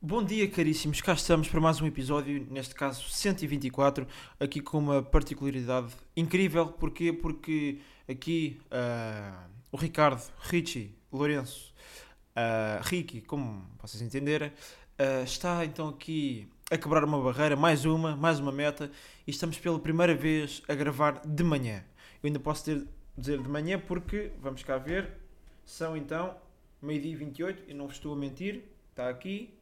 Bom dia, caríssimos. Cá estamos para mais um episódio, neste caso 124, aqui com uma particularidade incrível. Porquê? Porque aqui uh, o Ricardo, Richie, Lourenço, uh, Ricky, como vocês entenderem, uh, está então aqui a quebrar uma barreira, mais uma, mais uma meta, e estamos pela primeira vez a gravar de manhã. Eu ainda posso ter, dizer de manhã porque, vamos cá ver, são então meio-dia e 28, e não vos estou a mentir, está aqui,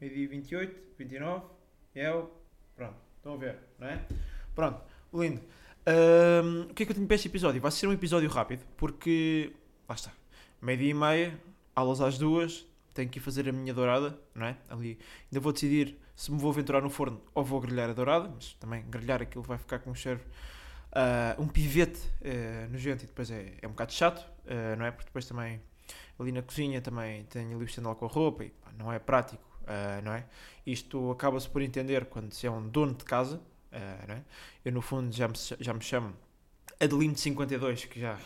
meio-dia 28, 29, é o. Pronto, estão a ver, não é? Pronto, lindo. Um, o que é que eu tenho para este episódio? Vai ser um episódio rápido, porque. Lá está. Meio-dia e meia, aulas às duas, tenho que ir fazer a minha dourada, não é? Ali. Ainda vou decidir se me vou aventurar no forno ou vou grelhar a dourada, mas também grelhar aquilo vai ficar com um cheiro. Uh, um pivete uh, nojento e depois é, é um bocado chato, uh, não é? Porque depois também ali na cozinha também tenho ali o estendal com a roupa e pá, não é prático uh, não é? Isto acaba-se por entender quando se é um dono de casa, uh, não é? Eu, no fundo, já me, já me chamo Adelino de 52, que já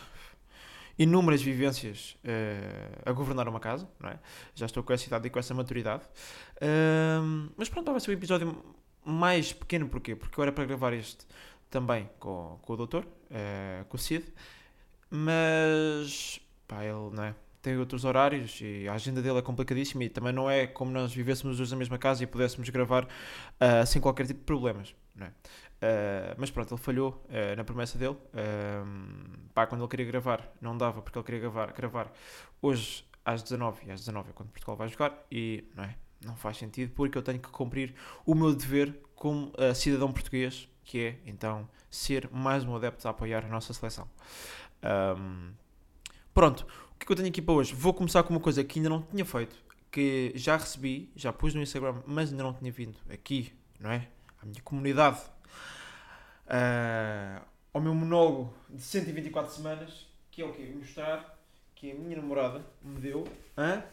inúmeras vivências uh, a governar uma casa, não é? Já estou com essa idade e com essa maturidade. Uh, mas pronto, vai ser um episódio mais pequeno, porquê? Porque eu era para gravar este também com, com o doutor, uh, com o Cid, mas pá, ele, não é? Tem outros horários e a agenda dele é complicadíssima e também não é como nós vivêssemos os na mesma casa e pudéssemos gravar uh, sem qualquer tipo de problemas. É? Uh, mas pronto, ele falhou uh, na promessa dele. pá, quando ele queria gravar, não dava porque ele queria gravar, gravar hoje às 19 e às 19 é quando Portugal vai jogar e não, é? não faz sentido porque eu tenho que cumprir o meu dever como cidadão português, que é então ser mais um adepto a apoiar a nossa seleção. Um, pronto, que eu tenho aqui para hoje? Vou começar com uma coisa que ainda não tinha feito, que já recebi, já pus no Instagram, mas ainda não tinha vindo aqui, não é? À minha comunidade, uh, ao meu monólogo de 124 semanas, que é o quê? Mostrar que a minha namorada me deu. Hã?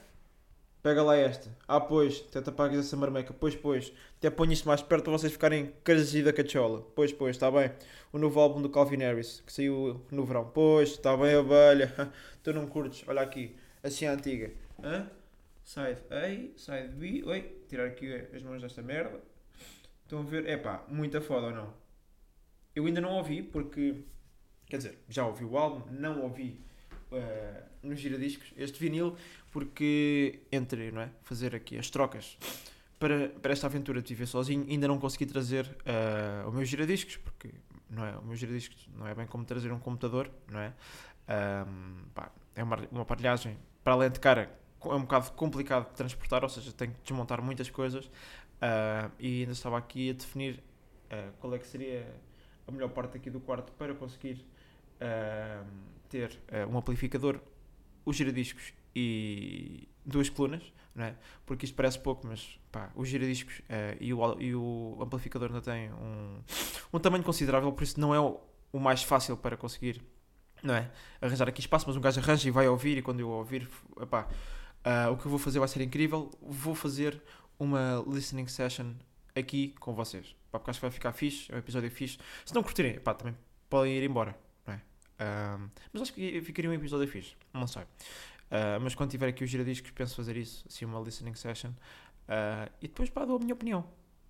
Pega lá esta. Ah, pois, até apagas essa marmeca. Pois, pois. Até ponho isto mais perto para vocês ficarem crazy da cachola. Pois, pois, está bem. O novo álbum do Calvin Harris, que saiu no verão. Pois, está bem, abelha. Tu não curtes? Olha aqui. Assim a antiga. Hã? Side A, side B. Oi, tirar aqui as mãos desta merda. Estão a ver? É pá, muita foda ou não? Eu ainda não ouvi porque. Quer dizer, já ouvi o álbum, não ouvi uh, nos giradiscos este vinil porque entre não é, fazer aqui as trocas para, para esta aventura de viver sozinho ainda não consegui trazer uh, o meu giradiscos porque não é, o meu giradiscos não é bem como trazer um computador não é? Um, pá, é uma, uma aparelhagem para além de cara é um bocado complicado de transportar ou seja tenho que desmontar muitas coisas uh, e ainda estava aqui a definir uh, qual é que seria a melhor parte aqui do quarto para conseguir ter um amplificador os giradiscos e duas colunas, não é? Porque isto parece pouco, mas pá, os giradiscos uh, e, o, e o amplificador ainda têm um, um tamanho considerável, por isso não é o, o mais fácil para conseguir não é? arranjar aqui espaço, mas um gajo arranja e vai ouvir, e quando eu ouvir, epá, uh, o que eu vou fazer vai ser incrível. Vou fazer uma listening session aqui com vocês, pá, porque acho que vai ficar fixe, é um episódio fixe. Se não curtirem, epá, também podem ir embora, Uh, mas acho que ficaria um episódio fixe, não sei. Uh, mas quando tiver aqui os giradiscos, penso fazer isso, assim, uma listening session. Uh, e depois, pá, dou a minha opinião.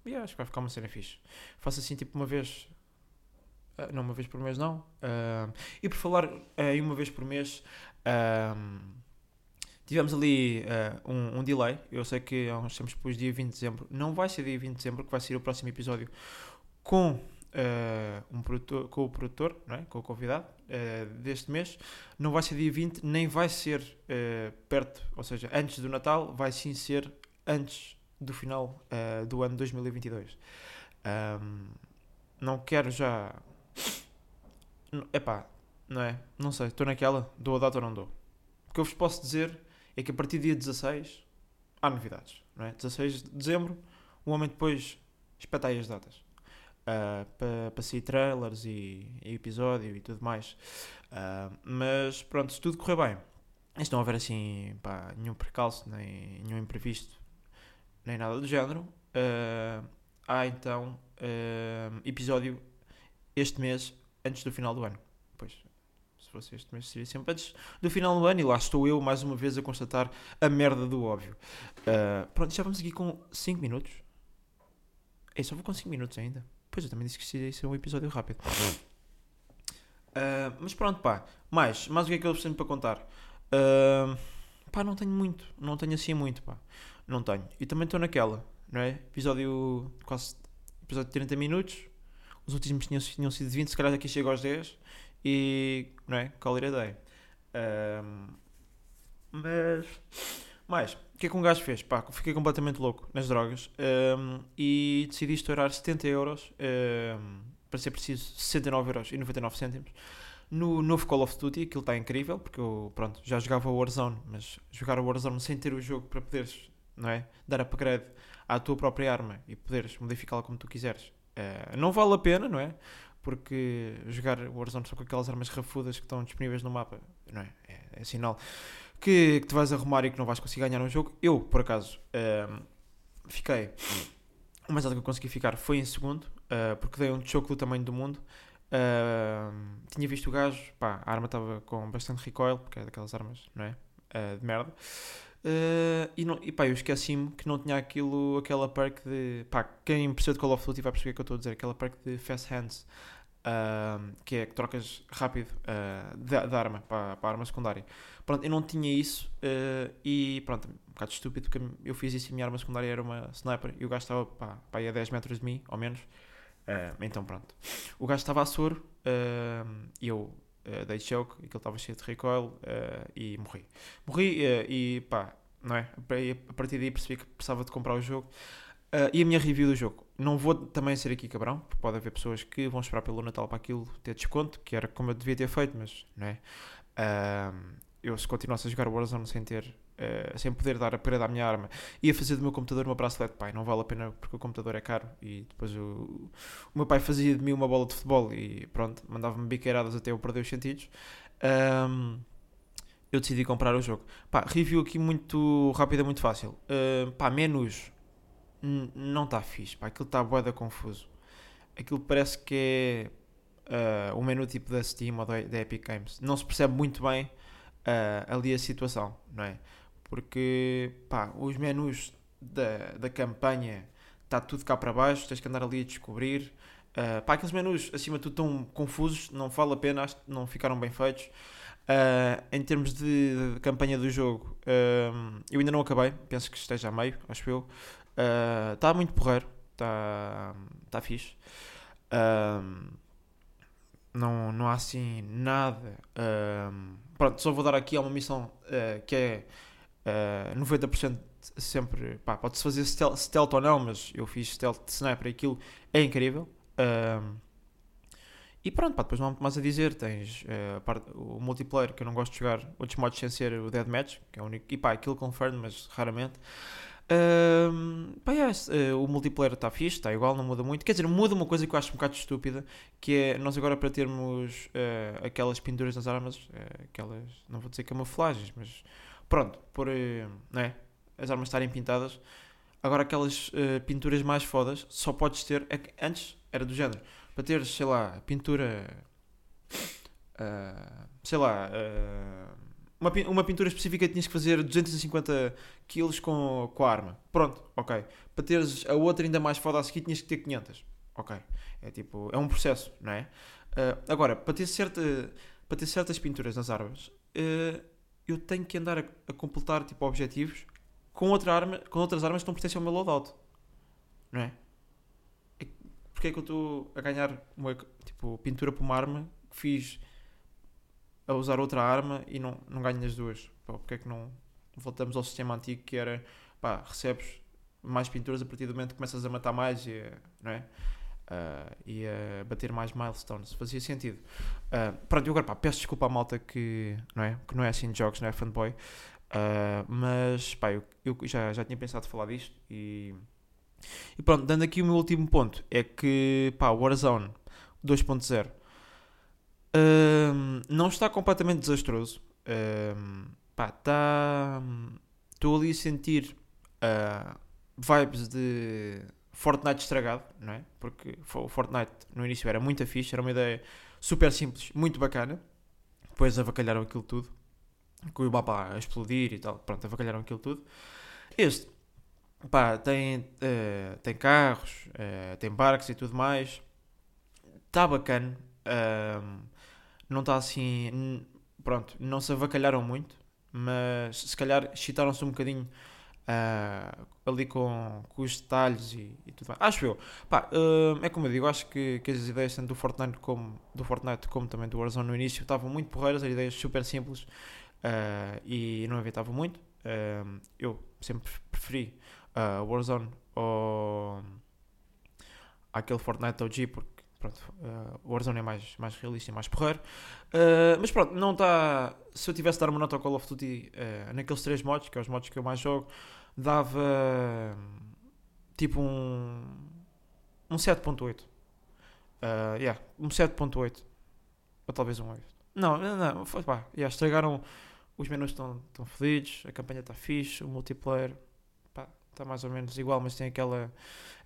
E acho que vai ficar uma cena fixe. Faço assim, tipo, uma vez. Uh, não, uma vez por mês, não. e por falar em uma vez por mês, tivemos ali um, um, delay. Eu sei que há uns tempos depois, dia 20 de dezembro. Não vai ser dia 20 de dezembro, que vai ser o próximo episódio com uh, um produtor, com o produtor, não é? com o convidado uh, deste mês. Não vai ser dia 20, nem vai ser uh, perto, ou seja, antes do Natal, vai sim ser antes do final do ano 2022. Um, não quero já. Epá, não é? Não sei, estou naquela, dou a data ou não dou. O que eu vos posso dizer é que a partir do dia 16 há novidades, não é? 16 de dezembro, o homem depois espeta aí as datas uh, para, para sair trailers e, e, episódio e tudo mais. Uh, mas pronto, se tudo correr bem, se não houver assim pá, nenhum percalço, nem nenhum imprevisto, nem nada do género, uh, há então episódio este mês antes do final do ano. Pois, se Se fosse este mês, seria sempre antes do final do ano. E lá estou eu, mais uma vez, a constatar a merda do óbvio. Uh, pronto, já vamos aqui com 5 minutos. É, só vou com 5 minutos ainda. Pois eu também disse que ia ser um episódio rápido. Uh, mas pronto, pá. Mais, mais o que é que eu preciso para contar? Uh, pá, não tenho muito. Não tenho assim muito, pá. Não tenho. E também estou naquela, não é? Episódio quase. Episódio de 30 minutos. Os últimos tinham, tinham sido 20, se calhar aqui chego aos 10. E. Não é? Call it a day. Uh, mas. Mais. Que é que um gajo fez? Pá, fiquei completamente louco nas drogas. Um, e decidi estourar 70 euros. Um, para ser preciso, 69,99€. No novo Call of Duty, aquilo está incrível, porque eu, pronto, já jogava o Warzone, mas jogar o Warzone sem ter o jogo para poderes, não é? Dar upgrade à tua própria arma e poderes modificá-la como tu quiseres, uh, não vale a pena, não é? Porque jogar o Warzone só com aquelas armas rafudas que estão disponíveis no mapa, não é? É, é sinal que, que te vais arrumar e que não vais conseguir ganhar um jogo. Eu, por acaso, uh, fiquei. O mais alto que eu consegui ficar foi em segundo, uh, porque dei um choque do tamanho do mundo. Uh, tinha visto o gajo, pá, a arma estava com bastante recoil, porque é daquelas armas, não é? Uh, de merda. Uh, e, não, e pá, eu esqueci-me que não tinha aquilo, aquela perk de. pá, quem percebeu de Call of Duty vai perceber o que eu estou a dizer, aquela perk de Fast Hands, uh, que é que trocas rápido uh, da, da, arma para, para a arma secundária. Pronto, eu não tinha isso e pronto, um bocado estúpido porque eu fiz isso e a minha arma secundária era uma sniper e o gajo estava pá, pá, a 10 metros de mim, ao menos. então pronto. O gajo estava a soro e eu uh, dei choke, aquilo estava cheio de recoil uh, e morri. Morri uh, e pá, não é? A partir daí percebi que precisava de comprar o jogo. E a minha review do jogo. Não vou também ser aqui cabrão, porque pode haver pessoas que vão esperar pelo Natal para aquilo ter desconto, que era como eu devia ter feito, mas não é? eu se continuasse a jogar Warzone sem ter Uh, sem poder dar a parede à minha arma, ia fazer do meu computador uma bracelete, pai, não vale a pena porque o computador é caro e depois o, o meu pai fazia de mim uma bola de futebol e pronto, mandava-me biqueiradas até eu perder os sentidos. Um, eu decidi comprar o jogo. Pá, review aqui muito rápido, muito fácil. Uh, pá, menus não está fixe, pá, aquilo está boeda confuso. Aquilo parece que é uh, o menu tipo da Steam ou da, Epic Games. Não se percebe muito bem uh, ali a situação, não é? porque pá, os menus da, da campanha está tudo cá para baixo, tens que andar ali a descobrir. Uh, pá, aqueles menus acima de tudo tão confusos, não vale a pena, acho que não ficaram bem feitos. Uh, em termos de, de, campanha do jogo, uh, eu ainda não acabei, penso que esteja a meio, acho eu. Está uh, muito porreiro, está tá fixe. não, não há assim nada. pronto, só vou dar aqui uma missão que é Uh, eh, 90% sempre, pá, pode-se fazer stealth, stealth, ou não, mas eu fiz stealth de sniper e aquilo é incrível. Uh, e pronto, pá, depois não há muito mais a dizer. Tens uh, o multiplayer que eu não gosto de jogar, outros modos sem ser o Deathmatch, que é o único. E pá, aquilo confirm, mas raramente. Uh, pá, uh, o multiplayer está fixe, está igual, não muda muito. Quer dizer, muda uma coisa que eu acho um bocado estúpida, que é nós agora para termos uh, aquelas pinturas nas armas, aquelas, não vou dizer camuflagens, mas pronto, por né, as armas estarem pintadas. Agora aquelas pinturas mais fodas só podes ter. É antes era do género. Para teres, sei lá, pintura. Sei lá. Uma, uma pintura específica tinhas que fazer 250 kg com, com a arma. Pronto, ok. Para teres a outra ainda mais foda a seguir tinhas que ter 500. Ok. É tipo. É um processo, não é? agora, para ter, certa, para ter certas pinturas nas armas eu tenho que andar a, a, completar tipo, objetivos com, outra arma, com outras armas que não pertencem ao meu loadout. Não é? é porque é que eu estou a ganhar uma tipo, pintura para uma arma que fiz a usar outra arma e não, não ganho as duas? Pá, porque é que não voltamos ao sistema antigo que era pá, recebes mais pinturas a partir do momento que começas a matar mais e, não é? uh, e a bater mais milestones. Fazia sentido. Uh, pronto, eu agora pá, peço desculpa à malta que não é, que não é assim de jogos, não é fanboy. Uh, mas pá, eu, eu, já, já tinha pensado falar disto e, e pronto, dando aqui o meu último ponto é que pá, Warzone 2.0 uh, não está completamente desastroso. Uh, pá, está. Estou ali a sentir uh, vibes de Fortnite estragado, não é? Porque o Fortnite no início era muito fixe, era uma ideia super simples, muito bacana. depois avacalharam aquilo tudo, com o mapa a explodir e tal, pronto, avacalharam aquilo tudo. Este, pá, tem, uh, tem carros, uh, tem barcos e tudo mais, está bacana, uh, não está assim, pronto, não se avacalharam muito, mas se calhar chitaram-se um bocadinho uh, ali com, com os detalhes e, e, tudo mais. Acho eu. Pá, uh, é como eu digo, acho que, que as ideias tanto do Fortnite como, do Fortnite como também do Warzone no início estavam muito porreiras, as ideias super simples uh, e não evitavam muito. eu sempre preferi Warzone ou aquele Fortnite OG porque pronto, uh, o Warzone é mais, mais realista e mais porreiro. Uh, mas pronto, não está. Se eu tivesse de dar uma nota ao Call of Duty uh, naqueles três modos, que é os modos que eu mais jogo, dava tipo um, um 7.8. Uh, yeah, um 7.8. Ou talvez um 8. Não, não, foi pá. Yeah, estragaram. Os menus estão fodidos, a campanha está fixe, o multiplayer está mais ou menos igual, mas tem aquela,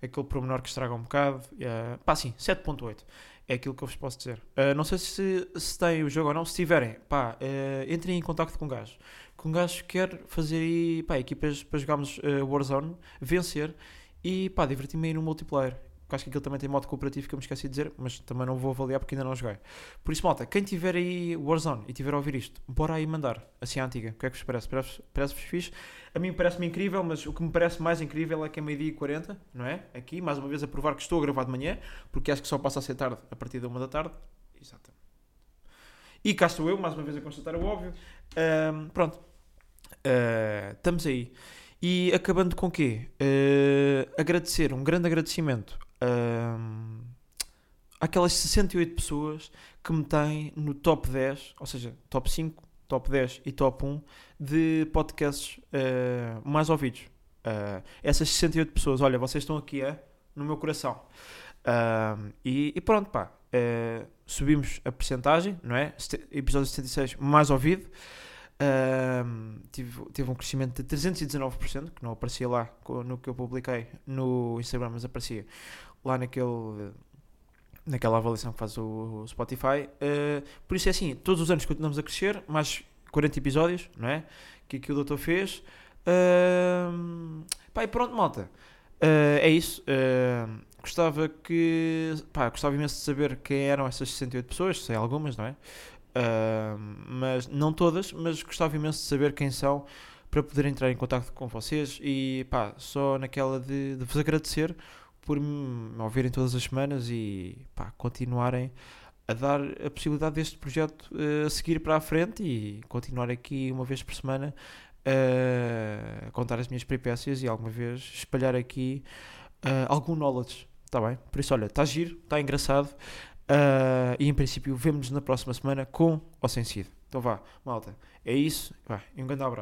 aquele promenor que estraga um bocado. Uh, pá, sim, 7.8 é aquilo que eu vos posso dizer. Uh, não sei se, se tem o jogo ou não, se tiverem, pá, uh, entrem em contato com o gajo. Com o gajo quer fazer aí, pá, equipas para jogarmos Warzone, vencer e, pá, divertir-me aí no multiplayer acho que aquilo também tem modo cooperativo que eu me esqueci de dizer, mas também não vou avaliar porque ainda não joguei. Por isso, malta, quem tiver aí Warzone e tiver a ouvir isto, bora aí mandar, assim à antiga. O que é que vos parece? Parece-vos fixe? A mim parece-me incrível, mas o que me parece mais incrível é que é meio-dia e 40, não é? Aqui, mais uma vez, a provar que estou a gravar de manhã, porque acho que só passa a ser tarde a partir da uma da tarde. Exato. E cá estou eu, mais uma vez, a constatar o óbvio. Um, pronto. Uh, estamos aí. E acabando com o quê? Uh, agradecer, um grande agradecimento um, aquelas 68 pessoas que me têm no top 10, ou seja, top 5, top 10 e top 1 de podcasts uh, mais ouvidos. Uh, essas 68 pessoas, olha, vocês estão aqui é, no meu coração. Uh, e, e, pronto, pá, subimos a percentagem, não é? Episódio 76 mais ouvido. Uh, tive, tive um crescimento de 319%, que não aparecia lá no que eu publiquei no Instagram, mas aparecia lá naquele, naquela avaliação que faz o Spotify. Uh, por isso é assim, todos os anos continuamos a crescer, mais 40 episódios, não é? Que aqui o doutor fez. Uh, pá, e pronto, malta. Uh, é isso. Uh, gostava que. Pá, gostava imenso de saber quem eram essas 68 pessoas, sei algumas, não é? Uh, mas não todas, mas gostava imenso de saber quem são para poder entrar em contato com vocês e pá, só naquela de, de vos agradecer por me ouvirem todas as semanas e pá, continuarem a dar a possibilidade deste projeto uh, seguir para a frente e continuar aqui uma vez por semana uh, a contar as minhas peripécias e alguma vez espalhar aqui uh, algum knowledge, está bem? Por isso, olha, está giro, está engraçado. E em princípio, vemos-nos na próxima semana com ou sem Cid. Então vá, malta. É isso. Vai, um grande abraço.